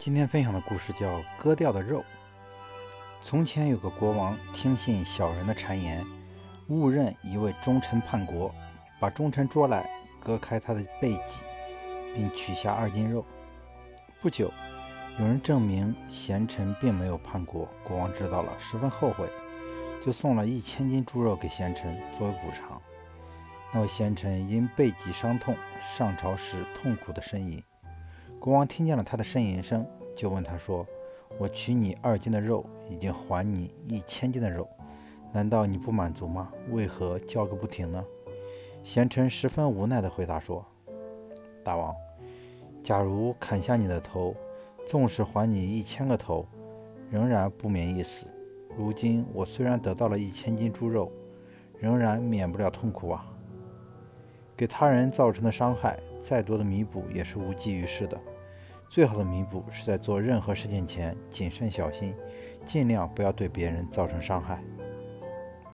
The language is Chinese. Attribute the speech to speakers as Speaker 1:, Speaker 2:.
Speaker 1: 今天分享的故事叫《割掉的肉》。从前有个国王，听信小人的谗言，误认一位忠臣叛国，把忠臣捉来，割开他的背脊，并取下二斤肉。不久，有人证明贤臣并没有叛国，国王知道了，十分后悔，就送了一千斤猪肉给贤臣作为补偿。那位贤臣因背脊伤痛，上朝时痛苦的呻吟。国王听见了他的呻吟声，就问他说：“我取你二斤的肉，已经还你一千斤的肉，难道你不满足吗？为何叫个不停呢？”贤臣十分无奈地回答说：“大王，假如砍下你的头，纵使还你一千个头，仍然不免一死。如今我虽然得到了一千斤猪肉，仍然免不了痛苦啊！给他人造成的伤害，再多的弥补也是无济于事的。”最好的弥补是在做任何事情前谨慎小心，尽量不要对别人造成伤害。